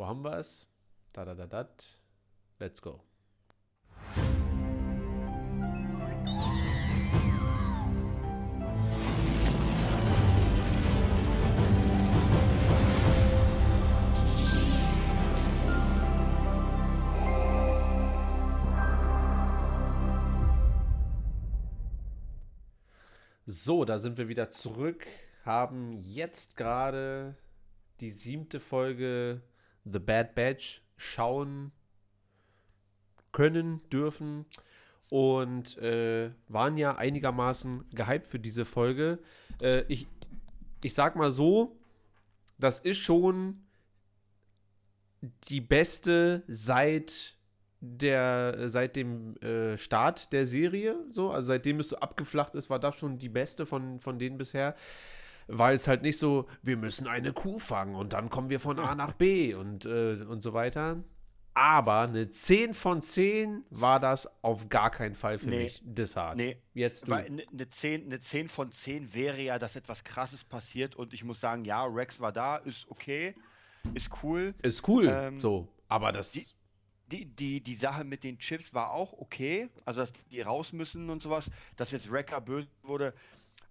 Wo haben wir es? Da, da, da, da. Let's go. So, da sind wir wieder zurück, haben jetzt gerade die siebte Folge The Bad Batch schauen können, dürfen und äh, waren ja einigermaßen gehypt für diese Folge. Äh, ich, ich sag mal so, das ist schon die beste seit der seit dem äh, Start der Serie, so, also seitdem es so abgeflacht ist, war das schon die beste von, von denen bisher. Weil es halt nicht so, wir müssen eine Kuh fangen und dann kommen wir von A nach B und, äh, und so weiter. Aber eine 10 von 10 war das auf gar keinen Fall für nee, mich. Dishart. Nee, jetzt du. Weil eine 10, eine 10 von 10 wäre ja, dass etwas krasses passiert und ich muss sagen, ja, Rex war da, ist okay, ist cool. Ist cool, ähm, so. Aber das. Die, die, die, die Sache mit den Chips war auch okay. Also, dass die raus müssen und sowas. Dass jetzt Wrecker böse wurde.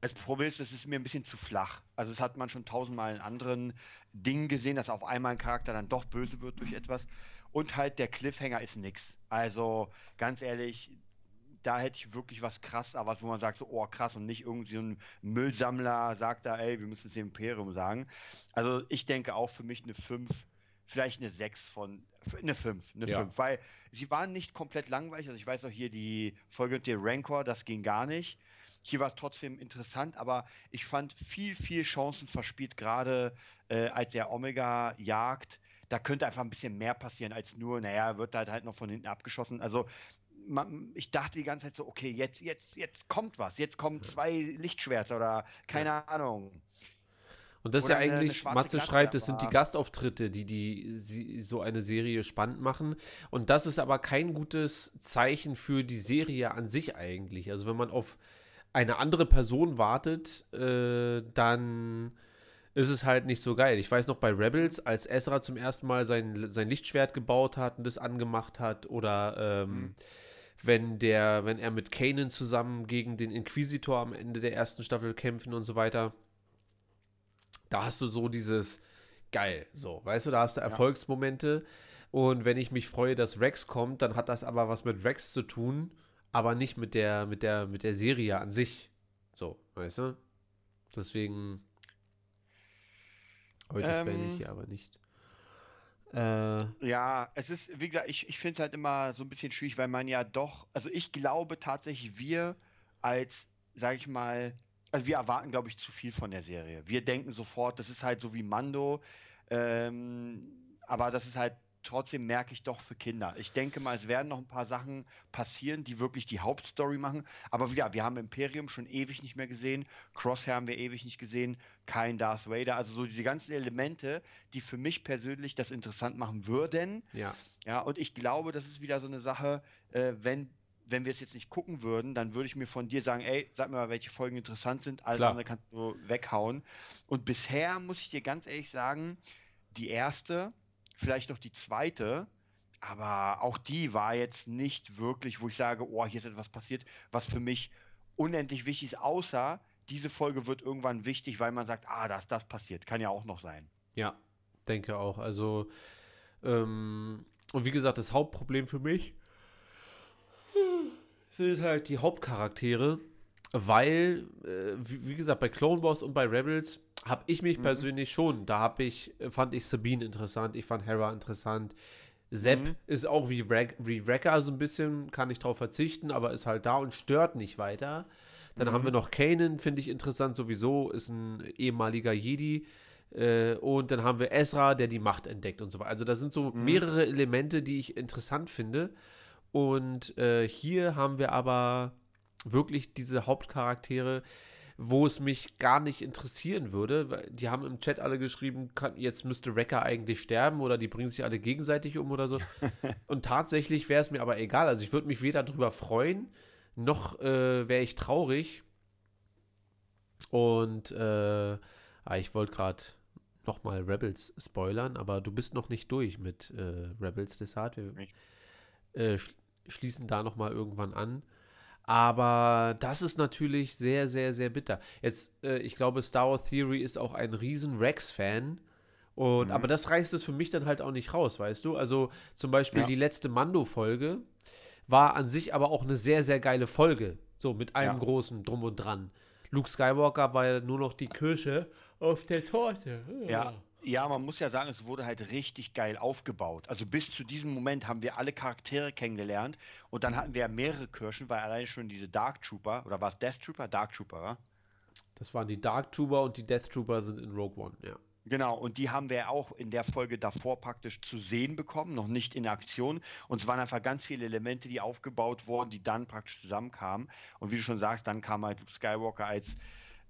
Das Problem ist, es ist mir ein bisschen zu flach. Also, das hat man schon tausendmal in anderen Dingen gesehen, dass auf einmal ein Charakter dann doch böse wird durch etwas. Und halt der Cliffhanger ist nix. Also, ganz ehrlich, da hätte ich wirklich was krass, aber was, wo man sagt, so, oh krass, und nicht irgendwie so ein Müllsammler sagt da, ey, wir müssen es dem Imperium sagen. Also, ich denke auch für mich eine 5 vielleicht eine 6 von, eine 5, eine ja. 5, weil sie waren nicht komplett langweilig. Also ich weiß auch hier die Folge mit dem Rancor, das ging gar nicht. Hier war es trotzdem interessant, aber ich fand viel, viel Chancen verspielt, gerade äh, als er Omega jagt. Da könnte einfach ein bisschen mehr passieren als nur, naja, wird halt halt noch von hinten abgeschossen. Also man, ich dachte die ganze Zeit so, okay, jetzt, jetzt, jetzt kommt was, jetzt kommen zwei Lichtschwerter oder keine ja. Ahnung. Und das ist ja eigentlich, Matze Klasse, schreibt, das sind die Gastauftritte, die, die sie, so eine Serie spannend machen. Und das ist aber kein gutes Zeichen für die Serie an sich eigentlich. Also wenn man auf eine andere Person wartet, äh, dann ist es halt nicht so geil. Ich weiß noch bei Rebels, als Ezra zum ersten Mal sein, sein Lichtschwert gebaut hat und das angemacht hat, oder ähm, mhm. wenn der, wenn er mit Kanan zusammen gegen den Inquisitor am Ende der ersten Staffel kämpfen und so weiter da hast du so dieses geil, so, weißt du, da hast du Erfolgsmomente. Und wenn ich mich freue, dass Rex kommt, dann hat das aber was mit Rex zu tun, aber nicht mit der, mit der, mit der Serie an sich. So, weißt du? Deswegen. Heute ähm, beende ich hier aber nicht. Äh, ja, es ist, wie gesagt, ich, ich finde es halt immer so ein bisschen schwierig, weil man ja doch, also ich glaube tatsächlich, wir als, sag ich mal, also wir erwarten, glaube ich, zu viel von der Serie. Wir denken sofort, das ist halt so wie Mando, ähm, aber das ist halt trotzdem merke ich doch für Kinder. Ich denke mal, es werden noch ein paar Sachen passieren, die wirklich die Hauptstory machen. Aber ja, wir haben Imperium schon ewig nicht mehr gesehen. Crosshair haben wir ewig nicht gesehen. Kein Darth Vader. Also so diese ganzen Elemente, die für mich persönlich das interessant machen würden. Ja. Ja, und ich glaube, das ist wieder so eine Sache, äh, wenn wenn wir es jetzt nicht gucken würden, dann würde ich mir von dir sagen, ey, sag mir mal, welche Folgen interessant sind, alles andere kannst du weghauen. Und bisher muss ich dir ganz ehrlich sagen, die erste, vielleicht noch die zweite, aber auch die war jetzt nicht wirklich, wo ich sage, oh, hier ist etwas passiert, was für mich unendlich wichtig ist, außer diese Folge wird irgendwann wichtig, weil man sagt, ah, da ist das passiert. Kann ja auch noch sein. Ja, denke auch. Also, ähm, und wie gesagt, das Hauptproblem für mich sind halt die Hauptcharaktere, weil, äh, wie, wie, gesagt, bei Clone Wars und bei Rebels habe ich mich mhm. persönlich schon, da habe ich, fand ich Sabine interessant, ich fand Hera interessant. Sepp mhm. ist auch wie, Wreck, wie Wrecker so ein bisschen, kann ich drauf verzichten, aber ist halt da und stört nicht weiter. Dann mhm. haben wir noch Kanan, finde ich interessant sowieso, ist ein ehemaliger Jedi. Äh, und dann haben wir Ezra, der die Macht entdeckt und so weiter. Also da sind so mhm. mehrere Elemente, die ich interessant finde. Und äh, hier haben wir aber wirklich diese Hauptcharaktere, wo es mich gar nicht interessieren würde. Die haben im Chat alle geschrieben, kann, jetzt müsste Wrecker eigentlich sterben oder die bringen sich alle gegenseitig um oder so. Und tatsächlich wäre es mir aber egal. Also ich würde mich weder darüber freuen, noch äh, wäre ich traurig. Und äh, ah, ich wollte gerade nochmal Rebels spoilern, aber du bist noch nicht durch mit äh, Rebels Desart. Wir äh, sch schließen da nochmal irgendwann an. Aber das ist natürlich sehr, sehr, sehr bitter. Jetzt, äh, ich glaube, Star Wars Theory ist auch ein riesen Rex-Fan. Und, mhm. aber das reißt es für mich dann halt auch nicht raus, weißt du? Also zum Beispiel ja. die letzte Mando-Folge war an sich aber auch eine sehr, sehr geile Folge. So mit einem ja. großen Drum und Dran. Luke Skywalker war ja nur noch die Kirsche auf der Torte. Ja. Ja, man muss ja sagen, es wurde halt richtig geil aufgebaut. Also bis zu diesem Moment haben wir alle Charaktere kennengelernt und dann hatten wir ja mehrere Kirschen, weil allein schon diese Dark Trooper, oder war es Death Trooper? Dark Trooper, wa? Das waren die Dark Trooper und die Death Trooper sind in Rogue One, ja. Genau, und die haben wir auch in der Folge davor praktisch zu sehen bekommen, noch nicht in Aktion. Und es waren einfach ganz viele Elemente, die aufgebaut wurden, die dann praktisch zusammenkamen. Und wie du schon sagst, dann kam halt Skywalker als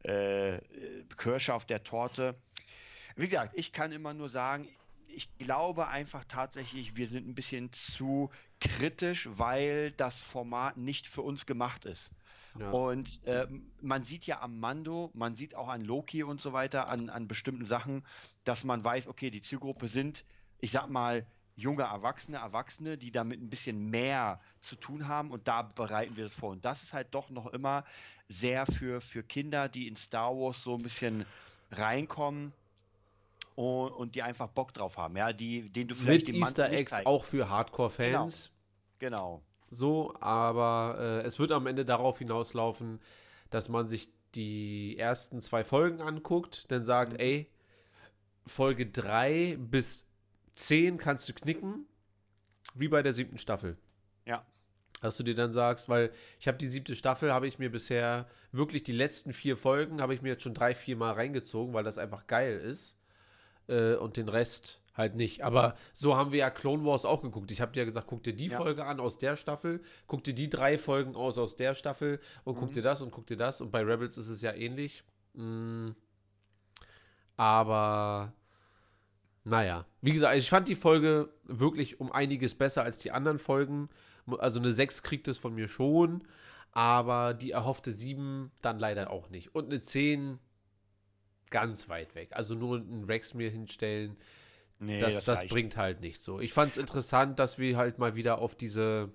äh, Kirsche auf der Torte. Wie gesagt, ich kann immer nur sagen, ich glaube einfach tatsächlich, wir sind ein bisschen zu kritisch, weil das Format nicht für uns gemacht ist. Ja. Und äh, man sieht ja am Mando, man sieht auch an Loki und so weiter, an, an bestimmten Sachen, dass man weiß, okay, die Zielgruppe sind, ich sag mal, junge Erwachsene, Erwachsene, die damit ein bisschen mehr zu tun haben und da bereiten wir das vor. Und das ist halt doch noch immer sehr für, für Kinder, die in Star Wars so ein bisschen reinkommen und, und die einfach Bock drauf haben, ja, die, den du vielleicht Mit Easter Eggs auch für Hardcore-Fans. Genau. genau. So, aber äh, es wird am Ende darauf hinauslaufen, dass man sich die ersten zwei Folgen anguckt, dann sagt, mhm. ey, Folge 3 bis 10 kannst du knicken, wie bei der siebten Staffel. Ja. Dass du dir dann sagst, weil ich habe die siebte Staffel, habe ich mir bisher wirklich die letzten vier Folgen, habe ich mir jetzt schon drei, vier Mal reingezogen, weil das einfach geil ist. Äh, und den Rest halt nicht. Aber so haben wir ja Clone Wars auch geguckt. Ich habe dir ja gesagt, guck dir die ja. Folge an aus der Staffel, guck dir die drei Folgen aus aus der Staffel und mhm. guck dir das und guck dir das. Und bei Rebels ist es ja ähnlich. Mhm. Aber naja, wie gesagt, ich fand die Folge wirklich um einiges besser als die anderen Folgen. Also eine 6 kriegt es von mir schon, aber die erhoffte 7 dann leider auch nicht. Und eine 10 ganz weit weg. Also nur einen Rex mir hinstellen, Nee, das, das, das bringt halt nicht so. Ich fand es interessant, dass wir halt mal wieder auf diese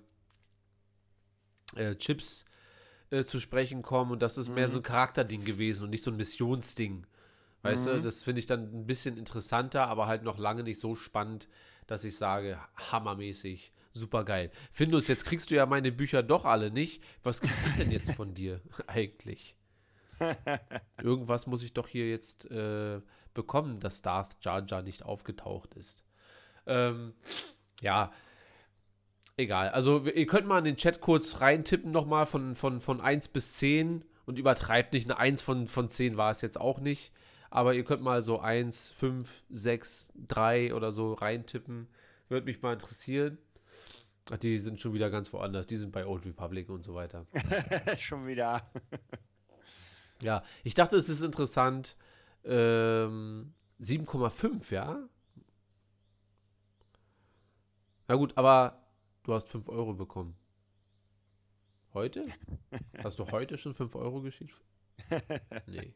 äh, Chips äh, zu sprechen kommen und das ist mhm. mehr so ein mhm. Charakterding gewesen und nicht so ein Missionsding. Weißt mhm. du, das finde ich dann ein bisschen interessanter, aber halt noch lange nicht so spannend, dass ich sage, hammermäßig, super geil. Findus, jetzt kriegst du ja meine Bücher doch alle nicht. Was krieg ich denn jetzt von dir eigentlich? Irgendwas muss ich doch hier jetzt äh, bekommen, dass Darth Jar Jar nicht aufgetaucht ist. Ähm, ja, egal. Also ihr könnt mal in den Chat kurz reintippen nochmal von, von, von 1 bis 10 und übertreibt nicht. Eine 1 von, von 10 war es jetzt auch nicht. Aber ihr könnt mal so 1, 5, 6, 3 oder so reintippen. Würde mich mal interessieren. Ach, die sind schon wieder ganz woanders. Die sind bei Old Republic und so weiter. schon wieder. Ja, ich dachte, es ist interessant, ähm, 7,5, ja? Na gut, aber du hast 5 Euro bekommen. Heute? Hast du heute schon 5 Euro geschickt? Nee.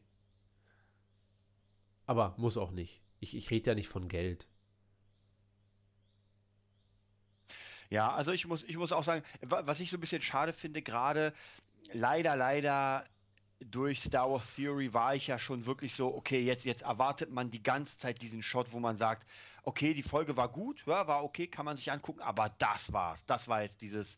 Aber muss auch nicht. Ich, ich rede ja nicht von Geld. Ja, also ich muss, ich muss auch sagen, was ich so ein bisschen schade finde, gerade leider, leider durch Star Wars Theory war ich ja schon wirklich so, okay, jetzt, jetzt erwartet man die ganze Zeit diesen Shot, wo man sagt, okay, die Folge war gut, ja, war okay, kann man sich angucken, aber das war's. Das war jetzt dieses,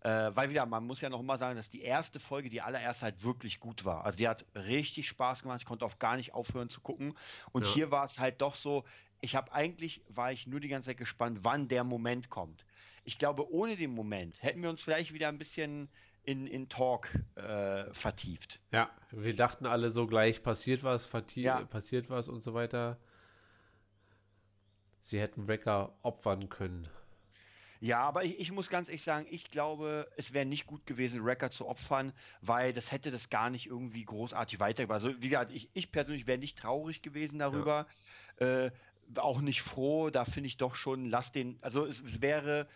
äh, weil wieder, man muss ja noch mal sagen, dass die erste Folge, die allererste halt wirklich gut war. Also die hat richtig Spaß gemacht, ich konnte auch gar nicht aufhören zu gucken. Und ja. hier war es halt doch so, ich habe eigentlich, war ich nur die ganze Zeit gespannt, wann der Moment kommt. Ich glaube, ohne den Moment hätten wir uns vielleicht wieder ein bisschen in, in Talk äh, vertieft. Ja, wir dachten alle so gleich, passiert was, ja. passiert was und so weiter. Sie hätten Wrecker opfern können. Ja, aber ich, ich, muss ganz ehrlich sagen, ich glaube, es wäre nicht gut gewesen, Wrecker zu opfern, weil das hätte das gar nicht irgendwie großartig weitergebracht. Also, wie gesagt, ich, ich persönlich wäre nicht traurig gewesen darüber. Ja. Äh, auch nicht froh, da finde ich doch schon, lass den, also es, es wäre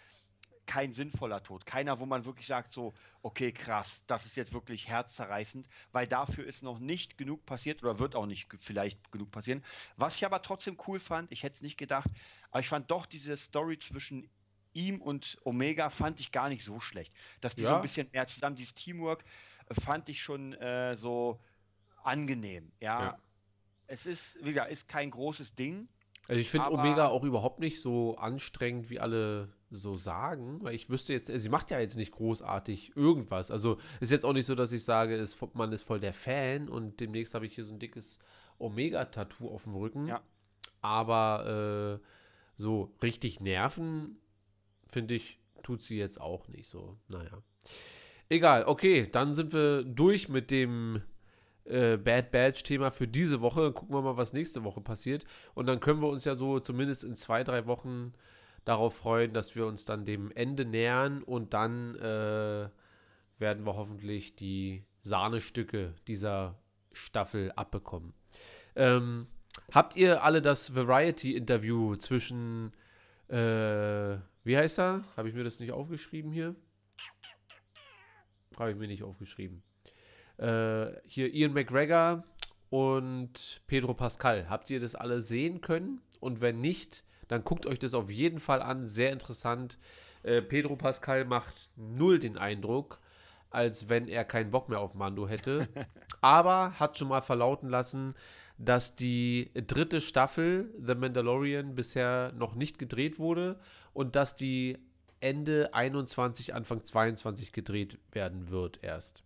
kein sinnvoller Tod. Keiner, wo man wirklich sagt, so, okay, krass, das ist jetzt wirklich herzzerreißend, weil dafür ist noch nicht genug passiert oder wird auch nicht vielleicht genug passieren. Was ich aber trotzdem cool fand, ich hätte es nicht gedacht, aber ich fand doch diese Story zwischen ihm und Omega fand ich gar nicht so schlecht. Dass die ja. so ein bisschen mehr zusammen, dieses Teamwork, äh, fand ich schon äh, so angenehm. Ja? ja. Es ist, wie gesagt, ist kein großes Ding. Also ich finde Omega auch überhaupt nicht so anstrengend, wie alle so sagen, weil ich wüsste jetzt, sie macht ja jetzt nicht großartig irgendwas. Also ist jetzt auch nicht so, dass ich sage, ist, man ist voll der Fan und demnächst habe ich hier so ein dickes Omega-Tattoo auf dem Rücken. Ja. Aber äh, so richtig nerven, finde ich, tut sie jetzt auch nicht so. Naja. Egal, okay, dann sind wir durch mit dem äh, Bad Badge-Thema für diese Woche. Dann gucken wir mal, was nächste Woche passiert. Und dann können wir uns ja so zumindest in zwei, drei Wochen darauf freuen, dass wir uns dann dem Ende nähern und dann äh, werden wir hoffentlich die Sahnestücke dieser Staffel abbekommen. Ähm, habt ihr alle das Variety-Interview zwischen, äh, wie heißt er? Habe ich mir das nicht aufgeschrieben hier? Habe ich mir nicht aufgeschrieben. Äh, hier Ian McGregor und Pedro Pascal. Habt ihr das alle sehen können? Und wenn nicht, dann guckt euch das auf jeden Fall an. Sehr interessant. Äh, Pedro Pascal macht null den Eindruck, als wenn er keinen Bock mehr auf Mando hätte. Aber hat schon mal verlauten lassen, dass die dritte Staffel The Mandalorian bisher noch nicht gedreht wurde und dass die Ende 21, Anfang 22 gedreht werden wird erst.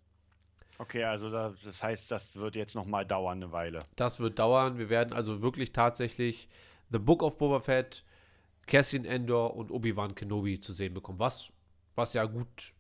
Okay, also das heißt, das wird jetzt noch mal dauern eine Weile. Das wird dauern. Wir werden also wirklich tatsächlich The Book of Boba Fett, Cassian Endor und Obi-Wan Kenobi zu sehen bekommen. Was, was ja gut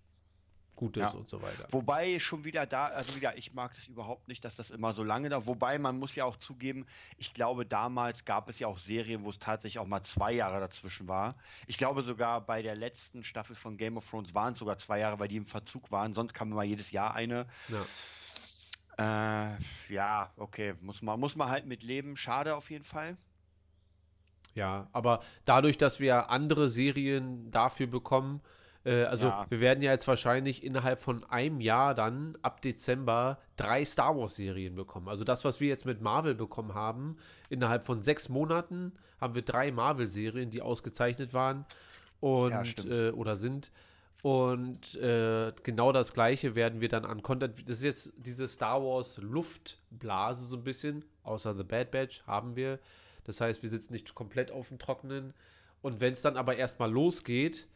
gut ist ja. und so weiter. Wobei schon wieder da, also wieder, ich mag das überhaupt nicht, dass das immer so lange da. Wobei man muss ja auch zugeben, ich glaube, damals gab es ja auch Serien, wo es tatsächlich auch mal zwei Jahre dazwischen war. Ich glaube sogar bei der letzten Staffel von Game of Thrones waren es sogar zwei Jahre, weil die im Verzug waren. Sonst kam immer jedes Jahr eine. Ja. Äh, ja, okay, muss man, muss man halt mit leben. Schade auf jeden Fall. Ja, aber dadurch, dass wir andere Serien dafür bekommen, äh, also ja. wir werden ja jetzt wahrscheinlich innerhalb von einem Jahr dann ab Dezember drei Star Wars-Serien bekommen. Also das, was wir jetzt mit Marvel bekommen haben, innerhalb von sechs Monaten haben wir drei Marvel-Serien, die ausgezeichnet waren und ja, äh, oder sind. Und äh, genau das gleiche werden wir dann an Content. Das ist jetzt diese Star Wars Luftblase so ein bisschen, außer The Bad Batch haben wir. Das heißt, wir sitzen nicht komplett auf dem Trockenen. Und wenn es dann aber erstmal losgeht,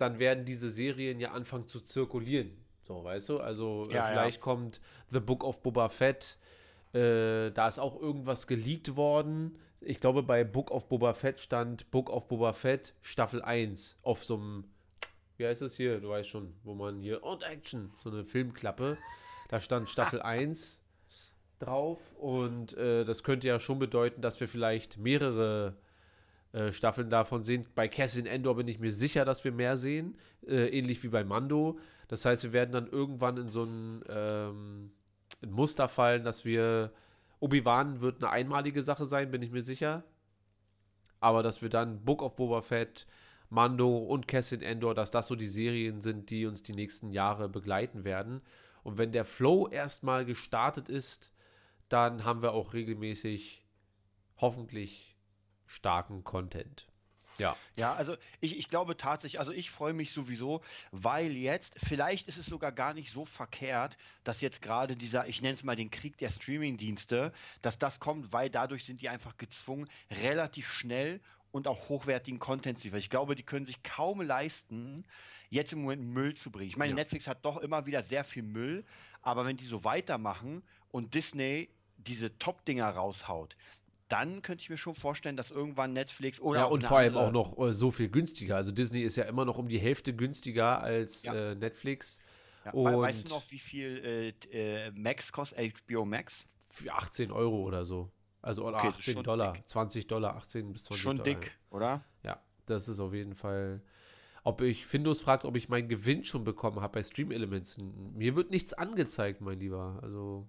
dann werden diese Serien ja anfangen zu zirkulieren. So, weißt du? Also äh, ja, äh, vielleicht ja. kommt The Book of Boba Fett. Äh, da ist auch irgendwas geleakt worden. Ich glaube, bei Book of Boba Fett stand Book of Boba Fett Staffel 1 auf so einem, wie heißt es hier? Du weißt schon, wo man hier, und Action, so eine Filmklappe. Da stand Staffel 1 drauf und äh, das könnte ja schon bedeuten, dass wir vielleicht mehrere äh, Staffeln davon sehen. Bei Cassian Endor bin ich mir sicher, dass wir mehr sehen, äh, ähnlich wie bei Mando. Das heißt, wir werden dann irgendwann in so ein, ähm, ein Muster fallen, dass wir Obi-Wan wird eine einmalige Sache sein, bin ich mir sicher. Aber dass wir dann Book of Boba Fett, Mando und Cassian Endor, dass das so die Serien sind, die uns die nächsten Jahre begleiten werden. Und wenn der Flow erstmal gestartet ist, dann haben wir auch regelmäßig hoffentlich starken Content. Ja. Ja, also ich, ich glaube tatsächlich, also ich freue mich sowieso, weil jetzt, vielleicht ist es sogar gar nicht so verkehrt, dass jetzt gerade dieser, ich nenne es mal den Krieg der Streaming-Dienste, dass das kommt, weil dadurch sind die einfach gezwungen, relativ schnell und auch hochwertigen Content zu liefern. Ich glaube, die können sich kaum leisten, jetzt im Moment Müll zu bringen. Ich meine, ja. Netflix hat doch immer wieder sehr viel Müll, aber wenn die so weitermachen und Disney diese Top-Dinger raushaut, dann könnte ich mir schon vorstellen, dass irgendwann Netflix oder. Ja, und vor allem auch noch äh, so viel günstiger. Also Disney ist ja immer noch um die Hälfte günstiger als ja. äh, Netflix. Ja, und weißt du noch, wie viel äh, äh Max kostet, HBO Max? Für 18 Euro oder so. Also oder okay, 18 Dollar, dick. 20 Dollar, 18 bis 20 schon Dollar. Schon dick, oder? Ja, das ist auf jeden Fall. Ob ich, Findus fragt, ob ich meinen Gewinn schon bekommen habe bei Stream Elements. Mir wird nichts angezeigt, mein Lieber. Also.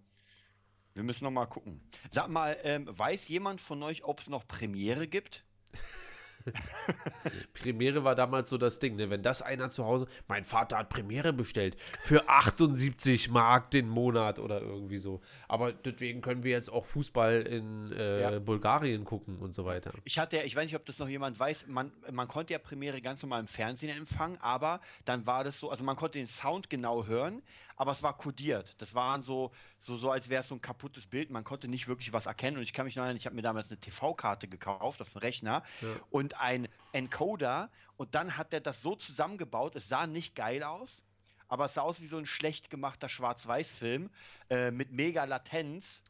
Wir müssen noch mal gucken. Sag mal, ähm, weiß jemand von euch, ob es noch Premiere gibt? Premiere war damals so das Ding, ne? Wenn das einer zu Hause, mein Vater hat Premiere bestellt für 78 Mark den Monat oder irgendwie so. Aber deswegen können wir jetzt auch Fußball in äh, ja. Bulgarien gucken und so weiter. Ich hatte ja, ich weiß nicht, ob das noch jemand weiß, man, man konnte ja Premiere ganz normal im Fernsehen empfangen, aber dann war das so, also man konnte den Sound genau hören, aber es war kodiert. Das waren so, so, so als wäre es so ein kaputtes Bild. Man konnte nicht wirklich was erkennen. Und ich kann mich noch erinnern, ich habe mir damals eine TV-Karte gekauft auf dem Rechner ja. und ein Encoder. Und dann hat er das so zusammengebaut. Es sah nicht geil aus, aber es sah aus wie so ein schlecht gemachter Schwarz-Weiß-Film äh, mit mega Latenz.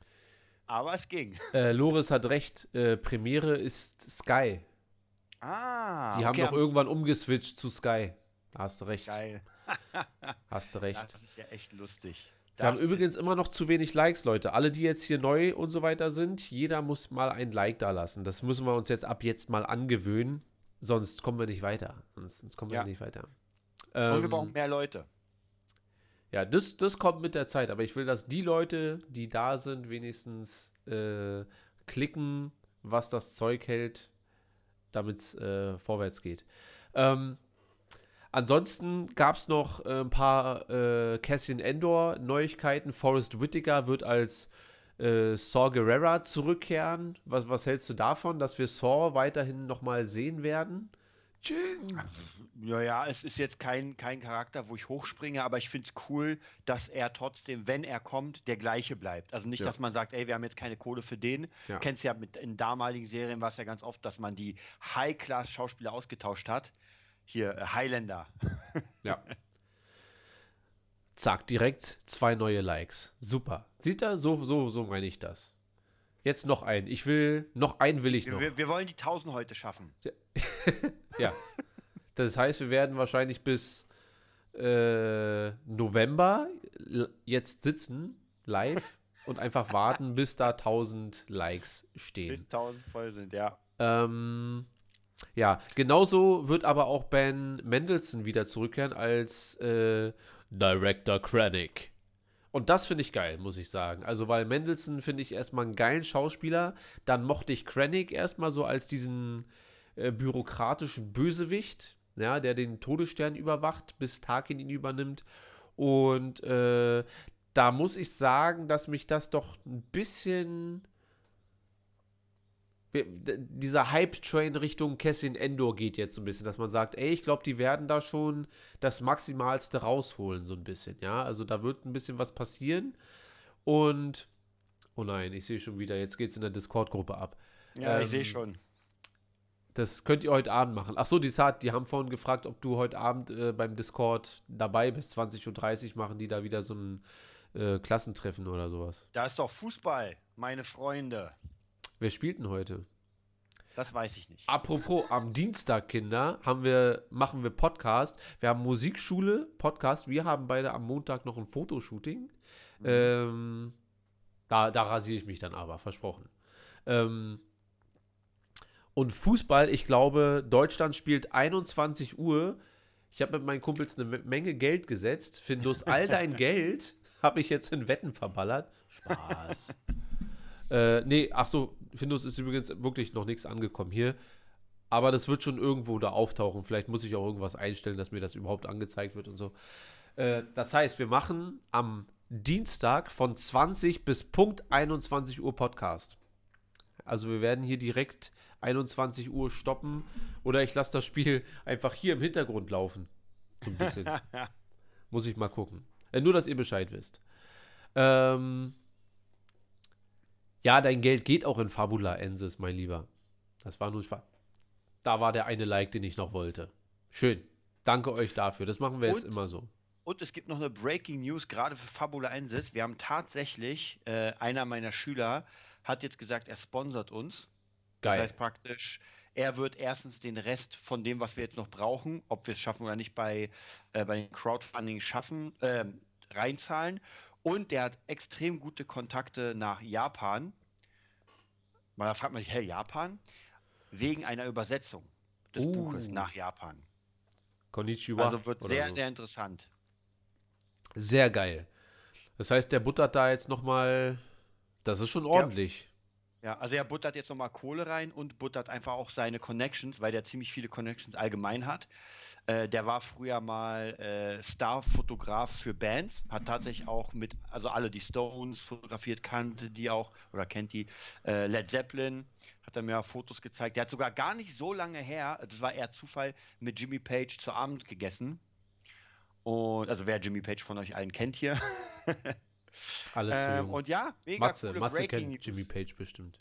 Aber es ging. Äh, Loris hat recht. Äh, Premiere ist Sky. Ah. Die okay, haben doch irgendwann umgeswitcht zu Sky. Hast du recht. Geil. hast du recht. Ja, das ist ja echt lustig. Wir haben übrigens immer noch zu wenig Likes, Leute. Alle, die jetzt hier neu und so weiter sind, jeder muss mal ein Like da lassen. Das müssen wir uns jetzt ab jetzt mal angewöhnen. Sonst kommen wir nicht weiter. Sonst, sonst kommen ja. wir nicht weiter. Ähm, und wir brauchen mehr Leute. Ja, das, das kommt mit der Zeit. Aber ich will, dass die Leute, die da sind, wenigstens äh, klicken, was das Zeug hält, damit es äh, vorwärts geht. Ähm, Ansonsten gab es noch äh, ein paar äh, Cassian Endor Neuigkeiten. Forrest Whitaker wird als äh, Saw Gerrera zurückkehren. Was, was hältst du davon, dass wir Saw weiterhin nochmal sehen werden? Jing. Ja, ja, es ist jetzt kein, kein Charakter, wo ich hochspringe, aber ich finde es cool, dass er trotzdem, wenn er kommt, der gleiche bleibt. Also nicht, ja. dass man sagt, ey, wir haben jetzt keine Kohle für den. Ja. Du kennst ja mit in damaligen Serien war es ja ganz oft, dass man die High-Class-Schauspieler ausgetauscht hat. Hier, äh, Highlander. ja. Zack, direkt zwei neue Likes. Super. Sieht er? So, so, so meine ich das. Jetzt noch ein. Ich will, noch einen will ich noch. Wir, wir wollen die 1000 heute schaffen. ja. Das heißt, wir werden wahrscheinlich bis äh, November jetzt sitzen, live, und einfach warten, bis da 1000 Likes stehen. Bis 1000 voll sind, ja. Ähm, ja, genauso wird aber auch Ben Mendelssohn wieder zurückkehren als äh, Director Krennic. Und das finde ich geil, muss ich sagen. Also, weil Mendelssohn finde ich erstmal einen geilen Schauspieler. Dann mochte ich Krennic erstmal so als diesen äh, bürokratischen Bösewicht, ja, der den Todesstern überwacht, bis Tarkin ihn übernimmt. Und äh, da muss ich sagen, dass mich das doch ein bisschen dieser Hype-Train Richtung Kessin Endor geht jetzt so ein bisschen, dass man sagt, ey, ich glaube, die werden da schon das Maximalste rausholen, so ein bisschen, ja. Also da wird ein bisschen was passieren. Und, oh nein, ich sehe schon wieder, jetzt geht es in der Discord-Gruppe ab. Ja, ähm, ich sehe schon. Das könnt ihr heute Abend machen. Achso, die, die haben vorhin gefragt, ob du heute Abend äh, beim Discord dabei bist. 20.30 Uhr machen die da wieder so ein äh, Klassentreffen oder sowas. Da ist doch Fußball, meine Freunde. Wer spielt denn heute? Das weiß ich nicht. Apropos, am Dienstag, Kinder, haben wir, machen wir Podcast. Wir haben Musikschule, Podcast. Wir haben beide am Montag noch ein Fotoshooting. Mhm. Ähm, da, da rasiere ich mich dann aber, versprochen. Ähm, und Fußball, ich glaube, Deutschland spielt 21 Uhr. Ich habe mit meinen Kumpels eine Menge Geld gesetzt. Findus, all dein Geld habe ich jetzt in Wetten verballert. Spaß. Äh, nee, ach so, Findus ist übrigens wirklich noch nichts angekommen hier. Aber das wird schon irgendwo da auftauchen. Vielleicht muss ich auch irgendwas einstellen, dass mir das überhaupt angezeigt wird und so. Äh, das heißt, wir machen am Dienstag von 20 bis Punkt 21 Uhr Podcast. Also wir werden hier direkt 21 Uhr stoppen oder ich lasse das Spiel einfach hier im Hintergrund laufen. So ein bisschen. Muss ich mal gucken. Äh, nur, dass ihr Bescheid wisst. Ähm, ja, dein Geld geht auch in Fabula Ensis, mein Lieber. Das war nur Spaß. Da war der eine Like, den ich noch wollte. Schön. Danke euch dafür. Das machen wir und, jetzt immer so. Und es gibt noch eine Breaking News, gerade für Fabula Ensis. Wir haben tatsächlich, äh, einer meiner Schüler hat jetzt gesagt, er sponsert uns. Geil. Das heißt praktisch, er wird erstens den Rest von dem, was wir jetzt noch brauchen, ob wir es schaffen oder nicht, bei, äh, bei den Crowdfunding schaffen, äh, reinzahlen. Und der hat extrem gute Kontakte nach Japan. Man fragt man sich, hey, Japan? Wegen einer Übersetzung des uh. Buches nach Japan. Konnichiwa. Also wird sehr, so. sehr interessant. Sehr geil. Das heißt, der buttert da jetzt nochmal. Das ist schon ordentlich. Ja, also er buttert jetzt nochmal Kohle rein und buttert einfach auch seine Connections, weil der ziemlich viele Connections allgemein hat. Äh, der war früher mal äh, Starfotograf für Bands, hat tatsächlich auch mit, also alle die Stones fotografiert, kannte die auch oder kennt die. Äh, Led Zeppelin hat er mir Fotos gezeigt. Der hat sogar gar nicht so lange her, das war eher Zufall, mit Jimmy Page zu Abend gegessen. Und also wer Jimmy Page von euch allen kennt hier. Alle zu ähm, und ja, mega Matze, coole Matze Breaking kennt News. Jimmy Page bestimmt.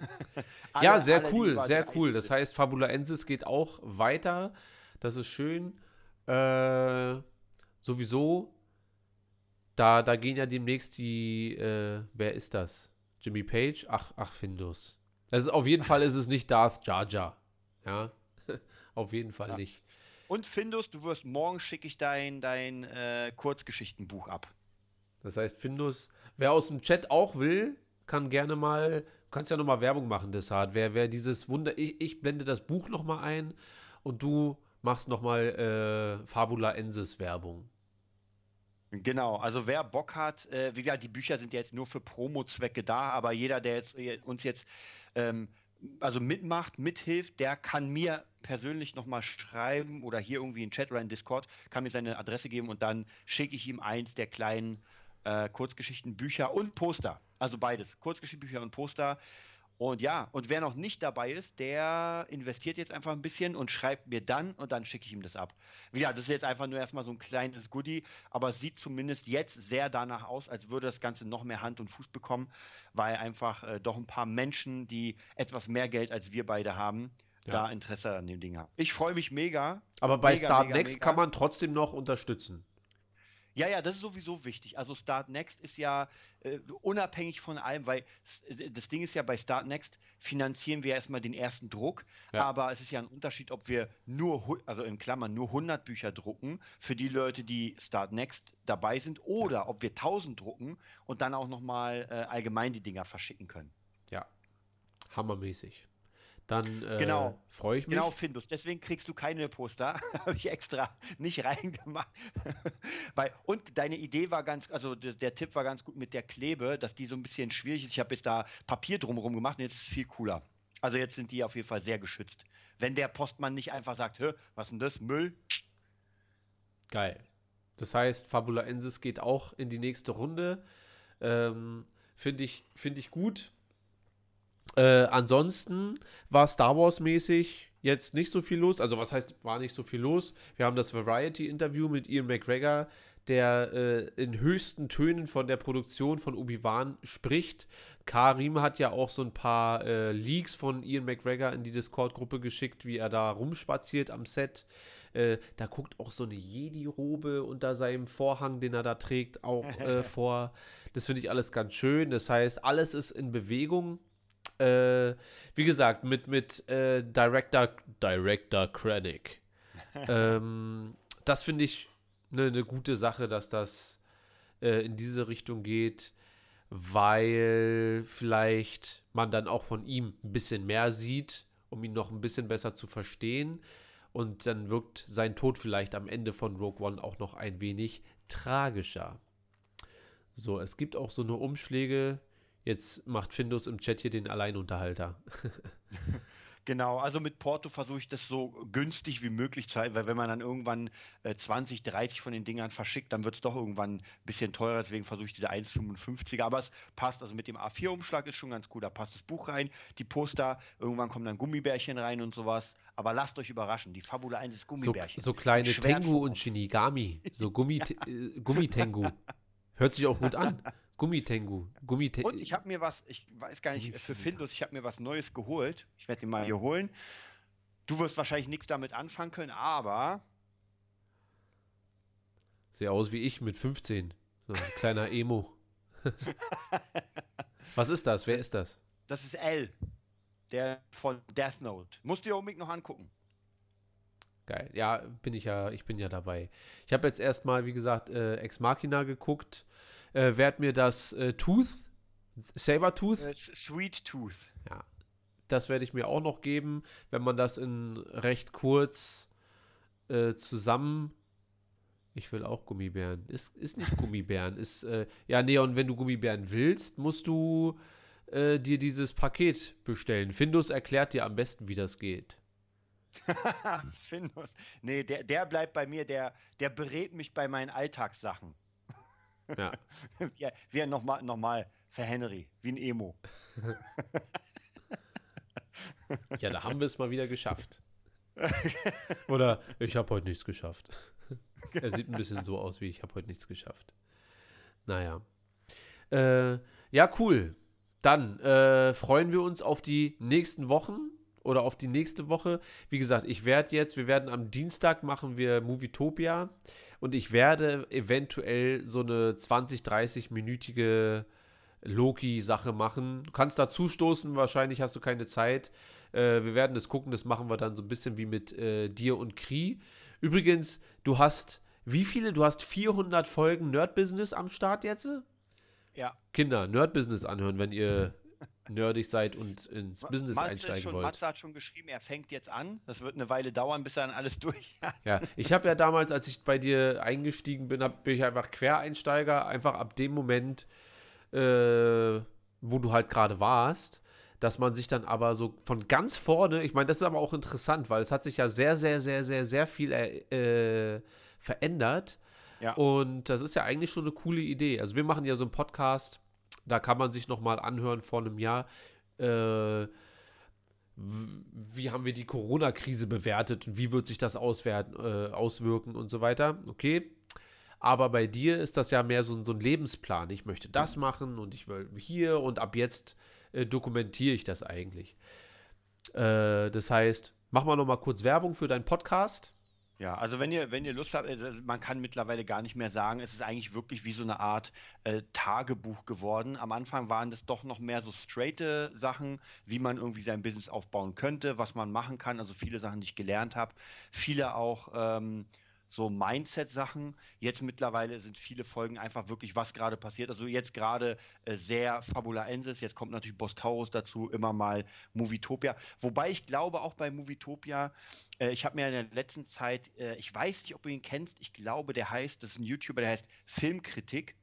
Alle- ja, sehr cool, sehr 30 cool. Das heißt, Fabulaensis geht auch weiter. Das ist schön. Äh, sowieso, da, da gehen ja demnächst die, äh, wer ist das? Jimmy Page? Ach, ach, Findus. Also auf jeden Fall ist es nicht Darth Jar Jar. Ja, auf jeden Fall Ja. nicht. Und Findus, du wirst morgen schicke ich dein, dein äh, Kurzgeschichtenbuch ab. Das heißt, Findus, wer aus dem Chat auch will, kann gerne mal, du kannst ja nochmal Werbung machen, Desart. Wer, wer dieses Wunder, ich, ich blende das Buch nochmal ein und du machst nochmal äh, Fabula Ensis Werbung. Genau, also wer Bock hat, äh, wie gesagt, die Bücher sind ja jetzt nur für Promo-Zwecke da, aber jeder, der jetzt, äh, uns jetzt ähm, also mitmacht, mithilft, der kann mir persönlich nochmal schreiben oder hier irgendwie in Chat oder in Discord, kann mir seine Adresse geben und dann schicke ich ihm eins der kleinen äh, Kurzgeschichten, Bücher und Poster. Also beides, Kurzgeschichtenbücher und Poster. Und ja, und wer noch nicht dabei ist, der investiert jetzt einfach ein bisschen und schreibt mir dann und dann schicke ich ihm das ab. Ja, das ist jetzt einfach nur erstmal so ein kleines Goodie, aber es sieht zumindest jetzt sehr danach aus, als würde das Ganze noch mehr Hand und Fuß bekommen, weil einfach äh, doch ein paar Menschen, die etwas mehr Geld als wir beide haben, Ja. da Interesse an dem Ding haben. Ich freue mich mega. Aber bei Mega, Start mega, Next mega. kann man trotzdem noch unterstützen. Ja, ja, das ist sowieso wichtig. Also Start Next ist ja äh, unabhängig von allem, weil das Ding ist ja bei Start Next finanzieren wir erstmal den ersten Druck, Ja. aber es ist ja ein Unterschied, ob wir nur, also in Klammern, nur 100 Bücher drucken für die Leute, die Start Next dabei sind oder ob wir 1000 drucken und dann auch nochmal äh, allgemein die Dinger verschicken können. Ja, hammermäßig. Dann äh, Genau. freue ich mich. Genau, Findus. Deswegen kriegst du keine Poster. Habe ich extra nicht reingemacht. Weil, und deine Idee war ganz, also der, der Tipp war ganz gut mit der Klebe, dass die so ein bisschen schwierig ist. Ich habe jetzt da Papier drumherum gemacht und jetzt ist es viel cooler. Also jetzt sind die auf jeden Fall sehr geschützt. Wenn der Postmann nicht einfach sagt, was denn das? Müll? Geil. Das heißt, Fabula Ensis geht auch in die nächste Runde. Ähm, Finde ich, find ich gut. Äh, ansonsten war Star Wars-mäßig jetzt nicht so viel los. Also, was heißt, war nicht so viel los? Wir haben das Variety-Interview mit Ian McGregor, der äh, in höchsten Tönen von der Produktion von Obi-Wan spricht. Karim hat ja auch so ein paar äh, Leaks von Ian McGregor in die Discord-Gruppe geschickt, wie er da rumspaziert am Set. Äh, da guckt auch so eine Jedi-Robe unter seinem Vorhang, den er da trägt, auch äh, vor. Das finde ich alles ganz schön. Das heißt, alles ist in Bewegung. Äh, wie gesagt, mit, mit äh, Director, Director Krennic. ähm, das finde ich eine ne gute Sache, dass das äh, in diese Richtung geht, weil vielleicht man dann auch von ihm ein bisschen mehr sieht, um ihn noch ein bisschen besser zu verstehen. Und dann wirkt sein Tod vielleicht am Ende von Rogue One auch noch ein wenig tragischer. So, es gibt auch so eine Umschläge. Jetzt macht Findus im Chat hier den Alleinunterhalter. Genau, also mit Porto versuche ich das so günstig wie möglich zu halten, weil wenn man dann irgendwann äh, 20, 30 von den Dingern verschickt, dann wird es doch irgendwann ein bisschen teurer, deswegen versuche ich diese 1,55er, aber es passt, also mit dem A4-Umschlag ist schon ganz cool, da passt das Buch rein, die Poster, irgendwann kommen dann Gummibärchen rein und sowas, aber lasst euch überraschen, die Fabula 1 ist So, Gummibärchen. so kleine Schwert Tengu und. Shinigami. So Gummi, äh, Gummitengu. Hört sich auch gut an. Gummitengu. Gummite Und ich habe mir was, ich weiß gar nicht, für Findus, ich habe mir was Neues geholt. Ich werde den mal hier holen. Du wirst wahrscheinlich nichts damit anfangen können, aber Sehe aus wie ich mit 15. So ein kleiner Emo. Was ist das? Wer ist das? das ist L, der von Death Note. Musst du dir unbedingt noch angucken. Geil. Ja, bin ich ja, ich bin ja dabei. Ich habe jetzt erstmal, wie gesagt, äh, Ex Machina geguckt. Äh, werd mir das äh, Tooth, Sabertooth, Äh, Sweet Tooth. das werde ich mir auch noch geben, wenn man das in recht kurz äh, zusammen. Ich will auch Gummibären. Ist, ist nicht Gummibären. Ist, äh, ja, nee, und wenn du Gummibären willst, musst du äh, dir dieses Paket bestellen. Findus erklärt dir am besten, wie das geht. Findus. Nee, der, der bleibt bei mir, der, der berät mich bei meinen Alltagssachen. Ja. wie ein nochmal, nochmal für Henry, wie ein Emo. ja, da haben wir es mal wieder geschafft. Oder ich habe heute nichts geschafft. er sieht ein bisschen so aus wie ich habe heute nichts geschafft. Naja. Äh, ja, cool. Dann äh, freuen wir uns auf die nächsten Wochen oder auf die nächste Woche. Wie gesagt, ich werde jetzt, wir werden am Dienstag machen wir Movietopia und ich werde eventuell so eine 20, 30-minütige Loki-Sache machen. Du kannst da zustoßen, wahrscheinlich hast du keine Zeit. Äh, wir werden das gucken, das machen wir dann so ein bisschen wie mit äh, dir und Kri. Übrigens, du hast wie viele? Du hast 400 Folgen Nerd Business am Start jetzt? Ja. Kinder, Nerd Business anhören, wenn ihr nerdig seid und ins Business Matze einsteigen schon, wollt. Matze hat schon geschrieben, er fängt jetzt an. Das wird eine Weile dauern, bis er dann alles durch hat. Ja, ich habe ja damals, als ich bei dir eingestiegen bin, hab, bin ich einfach Quereinsteiger, einfach ab dem Moment, äh, wo du halt gerade warst, dass man sich dann aber so von ganz vorne, ich meine, das ist aber auch interessant, weil es hat sich ja sehr, sehr, sehr, sehr, sehr viel äh, verändert. Ja. Und das ist ja eigentlich schon eine coole Idee. Also wir machen ja so einen Podcast, da kann man sich nochmal anhören vor einem Jahr, äh, wie haben wir die Corona-Krise bewertet und wie wird sich das auswerten, äh, auswirken und so weiter. Okay. Aber bei dir ist das ja mehr so, so ein Lebensplan. Ich möchte das machen und ich will hier und ab jetzt äh, dokumentiere ich das eigentlich. Äh, das heißt, mach mal nochmal kurz Werbung für deinen Podcast. Ja, also wenn ihr, wenn ihr Lust habt, also man kann mittlerweile gar nicht mehr sagen, es ist eigentlich wirklich wie so eine Art äh, Tagebuch geworden. Am Anfang waren das doch noch mehr so straighte Sachen, wie man irgendwie sein Business aufbauen könnte, was man machen kann. Also viele Sachen, die ich gelernt habe. Viele auch ähm, so Mindset-Sachen. Jetzt mittlerweile sind viele Folgen einfach wirklich, was gerade passiert. Also jetzt gerade äh, sehr Fabulaensis, jetzt kommt natürlich Boss Taurus dazu, immer mal Movietopia. Wobei ich glaube, auch bei Movietopia, äh, ich habe mir in der letzten Zeit, äh, ich weiß nicht, ob du ihn kennst, ich glaube, der heißt, das ist ein YouTuber, der heißt Filmkritik.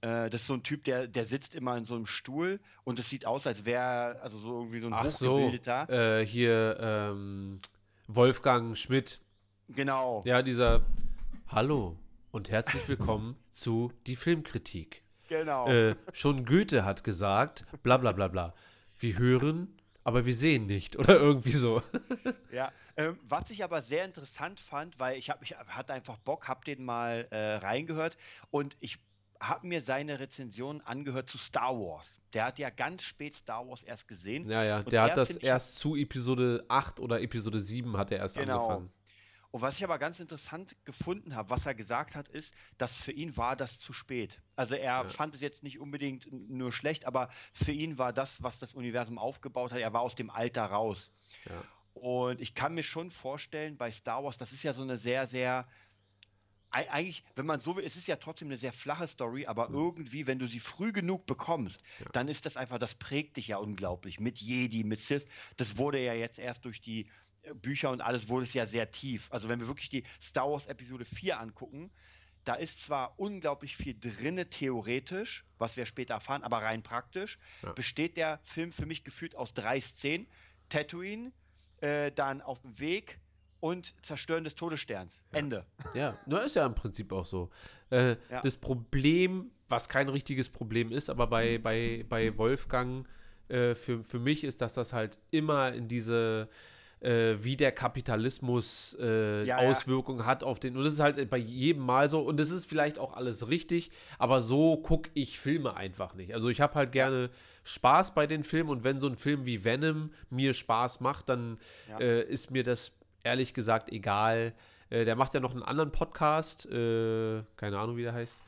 Äh, das ist so ein Typ, der, der sitzt immer in so einem Stuhl und es sieht aus, als wäre also so irgendwie so ein Ach hochgebildeter. So, äh, hier ähm, Wolfgang Schmidt. Genau. Ja, dieser Hallo und herzlich willkommen zu die Filmkritik. Genau. Äh, schon Goethe hat gesagt, bla bla bla bla. Wir hören, aber wir sehen nicht oder irgendwie so. ja, ähm, was ich aber sehr interessant fand, weil ich, hab, ich hatte einfach Bock, hab den mal äh, reingehört und ich habe mir seine Rezension angehört zu Star Wars. Der hat ja ganz spät Star Wars erst gesehen. Ja, ja, der hat das erst zu Episode 8 oder Episode 7 hat er erst genau. angefangen. Und was ich aber ganz interessant gefunden habe, was er gesagt hat, ist, dass für ihn war das zu spät. Also er ja. fand es jetzt nicht unbedingt nur schlecht, aber für ihn war das, was das Universum aufgebaut hat, er war aus dem Alter raus. Ja. Und ich kann mir schon vorstellen, bei Star Wars, das ist ja so eine sehr, sehr eigentlich, wenn man so will, es ist ja trotzdem eine sehr flache Story, aber mhm. irgendwie, wenn du sie früh genug bekommst, ja. dann ist das einfach, das prägt dich ja unglaublich. Mit Jedi, mit Sith. Das wurde ja jetzt erst durch die Bücher und alles wurde es ja sehr tief. Also wenn wir wirklich die Star Wars Episode 4 angucken, da ist zwar unglaublich viel drinne theoretisch, was wir später erfahren, aber rein praktisch ja. besteht der Film für mich gefühlt aus drei Szenen. Tatooine, äh, dann auf dem Weg und Zerstören des Todessterns. Ja. Ende. Ja, nur ist ja im Prinzip auch so. Äh, ja. Das Problem, was kein richtiges Problem ist, aber bei, bei, bei Wolfgang äh, für, für mich ist, dass das halt immer in diese äh, wie der Kapitalismus äh, ja, Auswirkungen ja. hat auf den. Und das ist halt bei jedem Mal so. Und das ist vielleicht auch alles richtig, aber so gucke ich Filme einfach nicht. Also ich habe halt gerne Spaß bei den Filmen und wenn so ein Film wie Venom mir Spaß macht, dann ja. äh, ist mir das ehrlich gesagt egal. Äh, der macht ja noch einen anderen Podcast, äh, keine Ahnung, wie der heißt.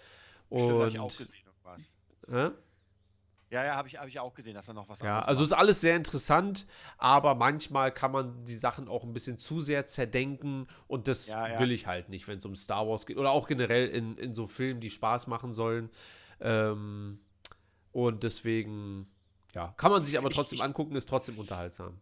Und, Stimmt, ich auch gesehen. Was. Äh? Ja, ja, habe ich, hab ich auch gesehen, dass er noch was Ja, also macht. ist alles sehr interessant, aber manchmal kann man die Sachen auch ein bisschen zu sehr zerdenken und das ja, ja. will ich halt nicht, wenn es um Star Wars geht oder auch generell in, in so Filmen, die Spaß machen sollen. Ähm, und deswegen, ja, kann man sich aber trotzdem ich, ich, angucken, ist trotzdem unterhaltsam.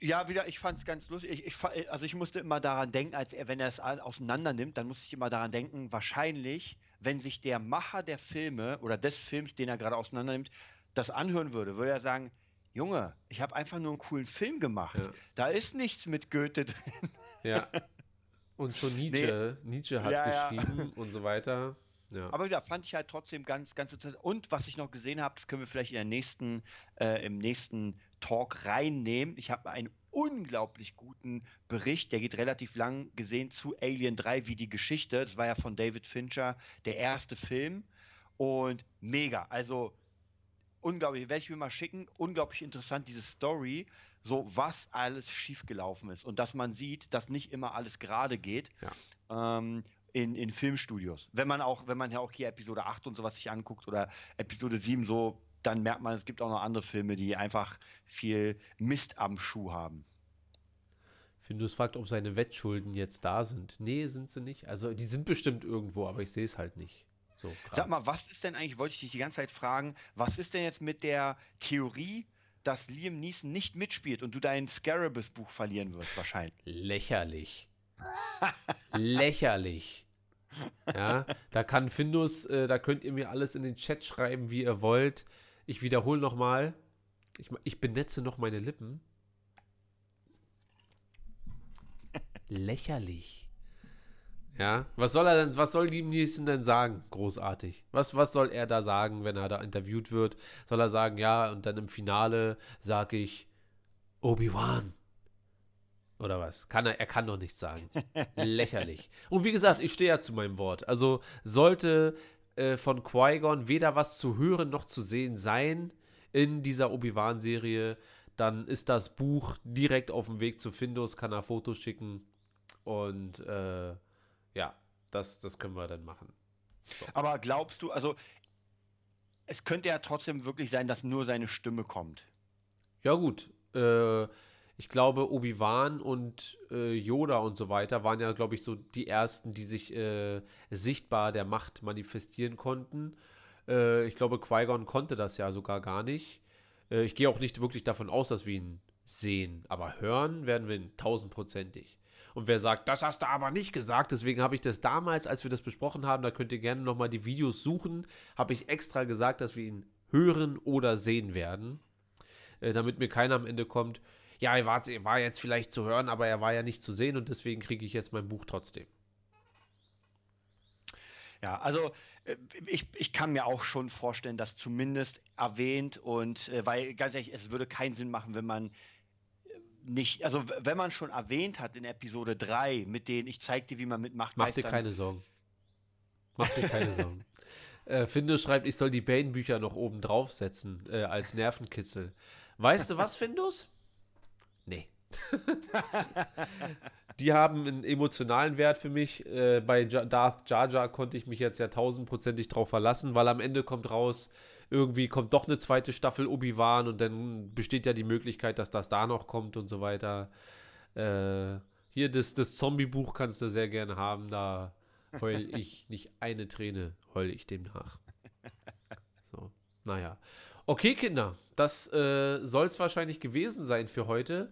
Ja, wieder, ich fand es ganz lustig. Ich, ich, also ich musste immer daran denken, als er, wenn er es auseinander nimmt, dann musste ich immer daran denken, wahrscheinlich, wenn sich der Macher der Filme oder des Films, den er gerade auseinander nimmt, das anhören würde, würde er sagen, Junge, ich habe einfach nur einen coolen Film gemacht. Ja. Da ist nichts mit Goethe drin. Ja. Und schon Nietzsche, nee. Nietzsche hat ja, geschrieben ja. und so weiter. Ja. Aber gesagt, fand ich halt trotzdem ganz, ganz interessant. Und was ich noch gesehen habe, das können wir vielleicht in der nächsten, äh, im nächsten Talk reinnehmen. Ich habe einen unglaublich guten Bericht, der geht relativ lang gesehen zu Alien 3, wie die Geschichte. Das war ja von David Fincher der erste Film. Und mega. Also unglaublich, werde ich mir mal schicken. Unglaublich interessant, diese Story so was alles schiefgelaufen ist und dass man sieht, dass nicht immer alles gerade geht. Ja. Ähm, in, in Filmstudios. Wenn man auch, wenn man ja auch hier Episode 8 und sowas sich anguckt oder Episode 7 so, dann merkt man, es gibt auch noch andere Filme, die einfach viel Mist am Schuh haben. Findus fragt, ob seine Wettschulden jetzt da sind. Nee, sind sie nicht. Also die sind bestimmt irgendwo, aber ich sehe es halt nicht. So, Sag mal, was ist denn eigentlich, wollte ich dich die ganze Zeit fragen, was ist denn jetzt mit der Theorie, dass Liam Neeson nicht mitspielt und du dein Scarabus-Buch verlieren wirst, wahrscheinlich. Lächerlich. Lächerlich. Ja, da kann Findus, äh, da könnt ihr mir alles in den Chat schreiben, wie ihr wollt. Ich wiederhole nochmal. Ich, ich benetze noch meine Lippen. Lächerlich. Ja, was soll er denn, was soll Liam Neeson denn sagen? Großartig. Was, was soll er da sagen, wenn er da interviewt wird? Soll er sagen, ja, und dann im Finale sage ich Obi-Wan. Oder was? Kann er, er kann doch nichts sagen. Lächerlich. Und wie gesagt, ich stehe ja zu meinem Wort. Also sollte äh, von Qui-Gon weder was zu hören noch zu sehen sein in dieser Obi-Wan-Serie, dann ist das Buch direkt auf dem Weg zu Findus, kann er Fotos schicken und äh, ja, das, das können wir dann machen. So. Aber glaubst du, also es könnte ja trotzdem wirklich sein, dass nur seine Stimme kommt. Ja, gut. Äh, ich glaube, Obi-Wan und äh, Yoda und so weiter waren ja, glaube ich, so die ersten, die sich äh, sichtbar der Macht manifestieren konnten. Äh, ich glaube, Qui-Gon konnte das ja sogar gar nicht. Äh, ich gehe auch nicht wirklich davon aus, dass wir ihn sehen, aber hören werden wir ihn tausendprozentig. Und wer sagt, das hast du aber nicht gesagt, deswegen habe ich das damals, als wir das besprochen haben, da könnt ihr gerne nochmal die Videos suchen, habe ich extra gesagt, dass wir ihn hören oder sehen werden, äh, damit mir keiner am Ende kommt, ja, er war, er war jetzt vielleicht zu hören, aber er war ja nicht zu sehen und deswegen kriege ich jetzt mein Buch trotzdem. Ja, also äh, ich, ich kann mir auch schon vorstellen, dass zumindest erwähnt und, äh, weil ganz ehrlich, es würde keinen Sinn machen, wenn man nicht, also wenn man schon erwähnt hat in Episode 3, mit denen ich zeigte, wie man mit Machtgeistern... Mach dir keine Sorgen. Mach dir keine Sorgen. äh, Findus schreibt, ich soll die Bane-Bücher noch oben draufsetzen, äh, als Nervenkitzel. Weißt du was, Findus? Nee. die haben einen emotionalen Wert für mich. Äh, bei Darth Jar Jar konnte ich mich jetzt ja tausendprozentig drauf verlassen, weil am Ende kommt raus, irgendwie kommt doch eine zweite Staffel Obi-Wan und dann besteht ja die Möglichkeit, dass das da noch kommt und so weiter. Äh, hier, das, das Zombie-Buch kannst du sehr gerne haben, da heul ich nicht eine Träne, heul ich dem nach. So, naja. Okay, Kinder, das äh, soll es wahrscheinlich gewesen sein für heute.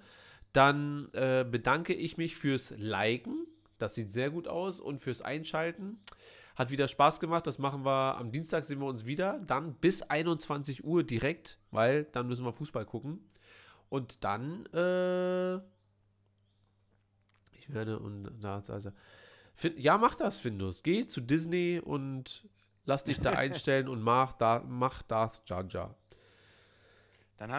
Dann äh, bedanke ich mich fürs Liken. Das sieht sehr gut aus und fürs Einschalten. Hat wieder Spaß gemacht. Das machen wir am Dienstag, sehen wir uns wieder. Dann bis 21 Uhr direkt, weil dann müssen wir Fußball gucken. Und dann, äh, ich werde und da, also, find, ja, mach das, Findus. Geh zu Disney und lass dich da einstellen und mach, da, mach Darth Jar Jar.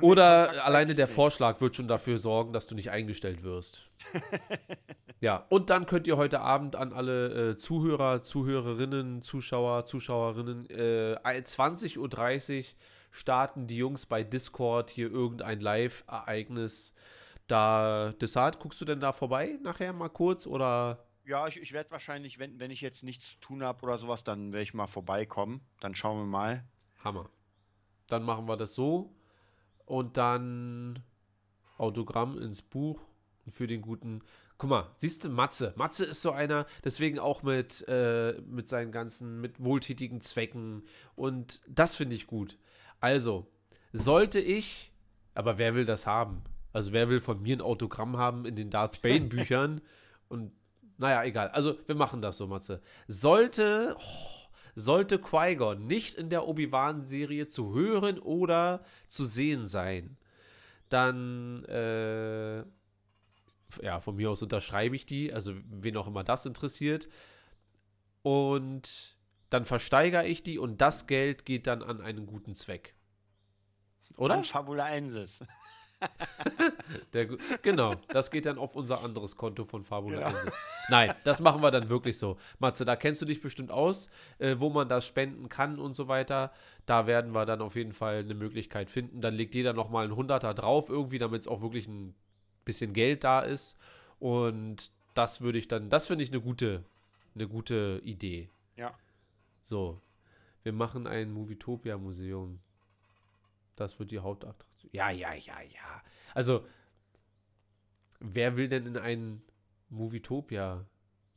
Oder alleine der Vorschlag wird schon dafür sorgen, dass du nicht eingestellt wirst. ja, und dann könnt ihr heute Abend an alle äh, Zuhörer, Zuhörerinnen, Zuschauer, Zuschauerinnen, äh, 20.30 Uhr starten die Jungs bei Discord hier irgendein Live-Ereignis. Da, Desart, guckst du denn da vorbei nachher mal kurz oder? Ja, ich, ich werde wahrscheinlich, wenn, wenn ich jetzt nichts zu tun habe oder sowas, dann werde ich mal vorbeikommen. Dann schauen wir mal. Hammer. Dann machen wir das so und dann Autogramm ins Buch für den guten. Guck mal, siehst du, Matze. Matze ist so einer, deswegen auch mit, äh, mit seinen ganzen, mit wohltätigen Zwecken. Und das finde ich gut. Also, sollte ich, aber wer will das haben? Also, wer will von mir ein Autogramm haben in den Darth Bane Büchern? Und naja, egal. Also, wir machen das so, Matze. Sollte, oh, sollte Qui-Gon nicht in der Obi-Wan-Serie zu hören oder zu sehen sein, dann, äh, ja, von mir aus unterschreibe ich die, also wen auch immer das interessiert. Und dann versteigere ich die und das Geld geht dann an einen guten Zweck. Oder? An Fabula Ensis. Der, genau, das geht dann auf unser anderes Konto von Fabula genau. Nein, das machen wir dann wirklich so. Matze, da kennst du dich bestimmt aus, äh, wo man das spenden kann und so weiter. Da werden wir dann auf jeden Fall eine Möglichkeit finden. Dann legt jeder nochmal einen Hunderter drauf, irgendwie, damit es auch wirklich ein bisschen Geld da ist. Und das würde ich dann, das finde ich eine gute, eine gute Idee. Ja. So, wir machen ein Movietopia-Museum. Das wird die Hauptattraktion. Ja, ja, ja, ja. Also, wer will denn in ein Movietopia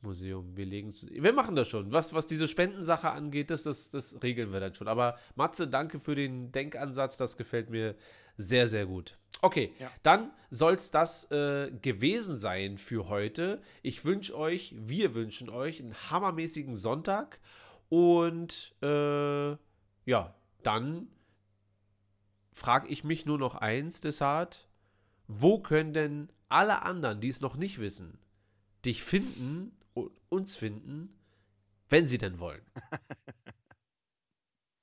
Museum. Wir legen Wir machen das schon. Was, was diese Spendensache angeht, das, das, das regeln wir dann schon. Aber Matze, danke für den Denkansatz. Das gefällt mir sehr, sehr gut. Okay, ja. dann soll es das äh, gewesen sein für heute. Ich wünsche euch, wir wünschen euch einen hammermäßigen Sonntag. Und äh, ja, dann frage ich mich nur noch eins, Desart. Wo können denn alle anderen, die es noch nicht wissen, dich finden und uns finden, wenn sie denn wollen?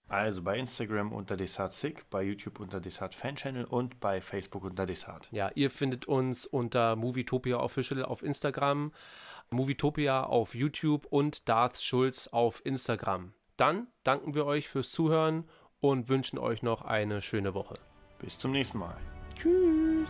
Also bei Instagram unter DesartSick, bei YouTube unter Desart Fanchannel und bei Facebook unter Desart. Ja, ihr findet uns unter Movietopia Official auf Instagram, Movietopia auf YouTube und Darth Schulz auf Instagram. Dann danken wir euch fürs Zuhören und wünschen euch noch eine schöne Woche. Bis zum nächsten Mal. Tschüss.